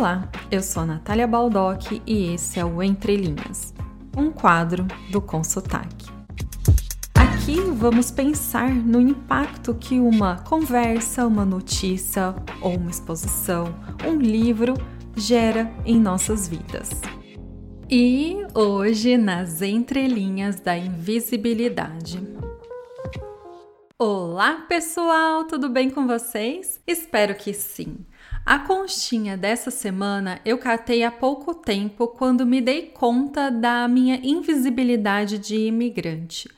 Olá, eu sou a Natália Baldock e esse é o Entre Linhas, um quadro do Consotaque. Aqui vamos pensar no impacto que uma conversa, uma notícia ou uma exposição, um livro gera em nossas vidas. E hoje nas entrelinhas da invisibilidade. Olá, pessoal, tudo bem com vocês? Espero que sim. A conchinha dessa semana eu catei há pouco tempo quando me dei conta da minha invisibilidade de imigrante.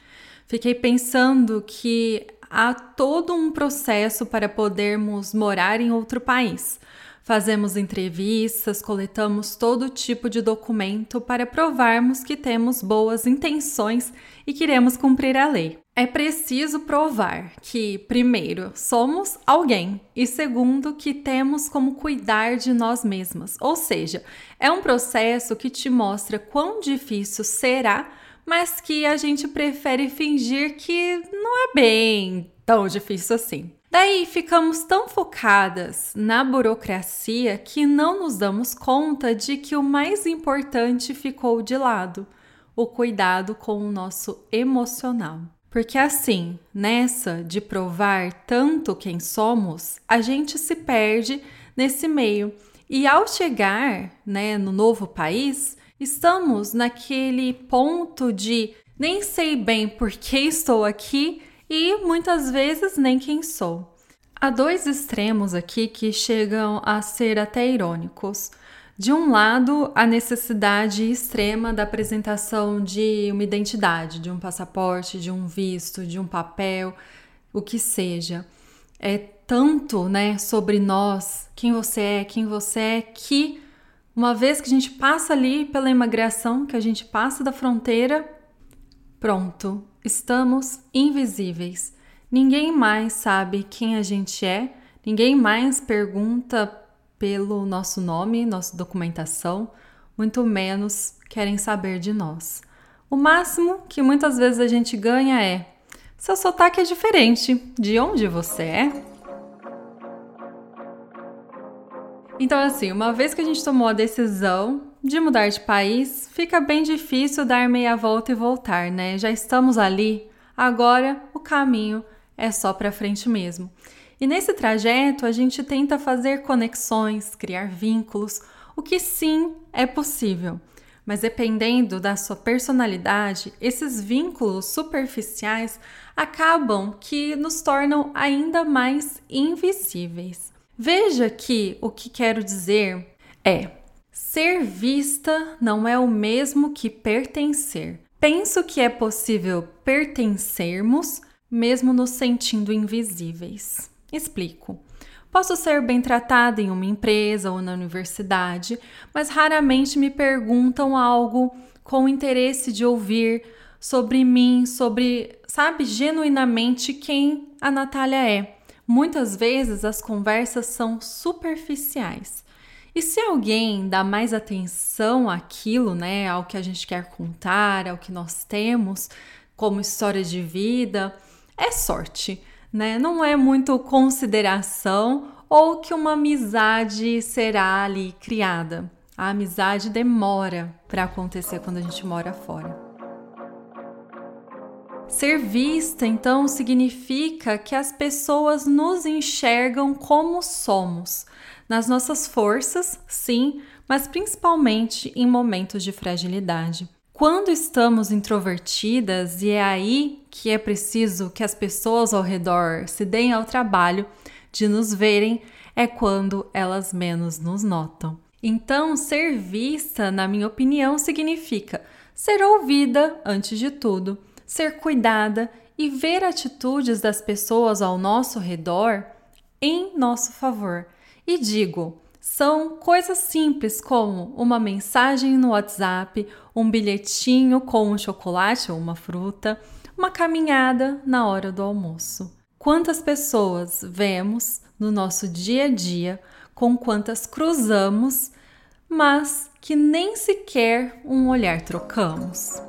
Fiquei pensando que há todo um processo para podermos morar em outro país. Fazemos entrevistas, coletamos todo tipo de documento para provarmos que temos boas intenções e queremos cumprir a lei. É preciso provar que, primeiro, somos alguém e, segundo, que temos como cuidar de nós mesmas. Ou seja, é um processo que te mostra quão difícil será, mas que a gente prefere fingir que não é bem tão difícil assim. Daí ficamos tão focadas na burocracia que não nos damos conta de que o mais importante ficou de lado: o cuidado com o nosso emocional. Porque assim, nessa de provar tanto quem somos, a gente se perde nesse meio. E ao chegar, né, no novo país, estamos naquele ponto de nem sei bem por que estou aqui e muitas vezes nem quem sou. Há dois extremos aqui que chegam a ser até irônicos. De um lado, a necessidade extrema da apresentação de uma identidade, de um passaporte, de um visto, de um papel, o que seja. É tanto, né, sobre nós, quem você é, quem você é, que uma vez que a gente passa ali pela imigração, que a gente passa da fronteira, pronto, estamos invisíveis. Ninguém mais sabe quem a gente é, ninguém mais pergunta pelo nosso nome, nossa documentação, muito menos querem saber de nós. O máximo que muitas vezes a gente ganha é: seu sotaque é diferente, de onde você é? Então, assim, uma vez que a gente tomou a decisão de mudar de país, fica bem difícil dar meia volta e voltar, né? Já estamos ali, agora o caminho é só para frente mesmo. E nesse trajeto a gente tenta fazer conexões, criar vínculos, o que sim é possível. Mas dependendo da sua personalidade, esses vínculos superficiais acabam que nos tornam ainda mais invisíveis. Veja que o que quero dizer é Ser vista não é o mesmo que pertencer. Penso que é possível pertencermos mesmo nos sentindo invisíveis. Explico. Posso ser bem tratada em uma empresa ou na universidade, mas raramente me perguntam algo com interesse de ouvir sobre mim, sobre, sabe, genuinamente quem a Natália é. Muitas vezes as conversas são superficiais. E se alguém dá mais atenção àquilo, né, ao que a gente quer contar, ao que nós temos como história de vida, é sorte, né? Não é muito consideração ou que uma amizade será ali criada. A amizade demora para acontecer quando a gente mora fora. Ser vista, então, significa que as pessoas nos enxergam como somos, nas nossas forças, sim, mas principalmente em momentos de fragilidade. Quando estamos introvertidas, e é aí que é preciso que as pessoas ao redor se deem ao trabalho de nos verem, é quando elas menos nos notam. Então, ser vista, na minha opinião, significa ser ouvida antes de tudo, ser cuidada e ver atitudes das pessoas ao nosso redor em nosso favor. E digo, são coisas simples como uma mensagem no WhatsApp, um bilhetinho com um chocolate ou uma fruta, uma caminhada na hora do almoço. Quantas pessoas vemos no nosso dia a dia, com quantas cruzamos, mas que nem sequer um olhar trocamos.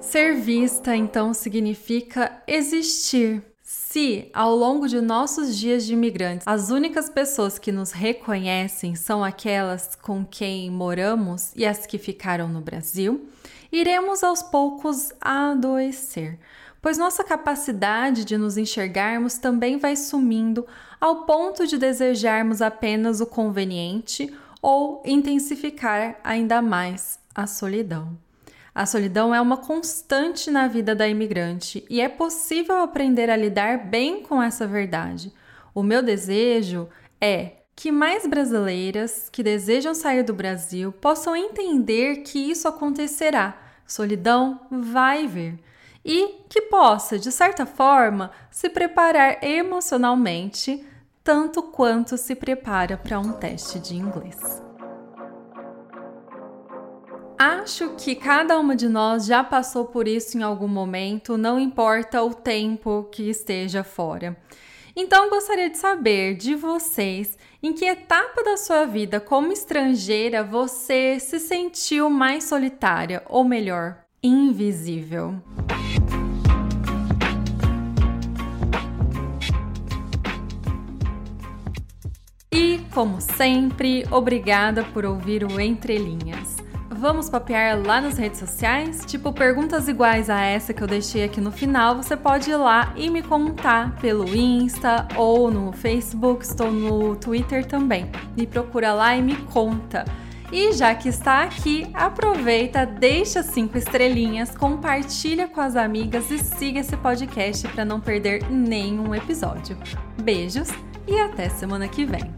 Ser vista então significa existir, Se, ao longo de nossos dias de imigrantes, as únicas pessoas que nos reconhecem são aquelas com quem moramos e as que ficaram no Brasil, iremos aos poucos adoecer, pois nossa capacidade de nos enxergarmos também vai sumindo ao ponto de desejarmos apenas o conveniente ou intensificar ainda mais a solidão. A solidão é uma constante na vida da imigrante e é possível aprender a lidar bem com essa verdade. O meu desejo é que mais brasileiras que desejam sair do Brasil possam entender que isso acontecerá. Solidão vai vir. E que possa, de certa forma, se preparar emocionalmente tanto quanto se prepara para um teste de inglês. Acho que cada uma de nós já passou por isso em algum momento, não importa o tempo que esteja fora. Então gostaria de saber de vocês em que etapa da sua vida como estrangeira você se sentiu mais solitária, ou melhor, invisível. Como sempre, obrigada por ouvir o Entre Linhas. Vamos papear lá nas redes sociais? Tipo, perguntas iguais a essa que eu deixei aqui no final, você pode ir lá e me contar pelo Insta ou no Facebook, estou no Twitter também. Me procura lá e me conta. E já que está aqui, aproveita, deixa cinco estrelinhas, compartilha com as amigas e siga esse podcast para não perder nenhum episódio. Beijos e até semana que vem.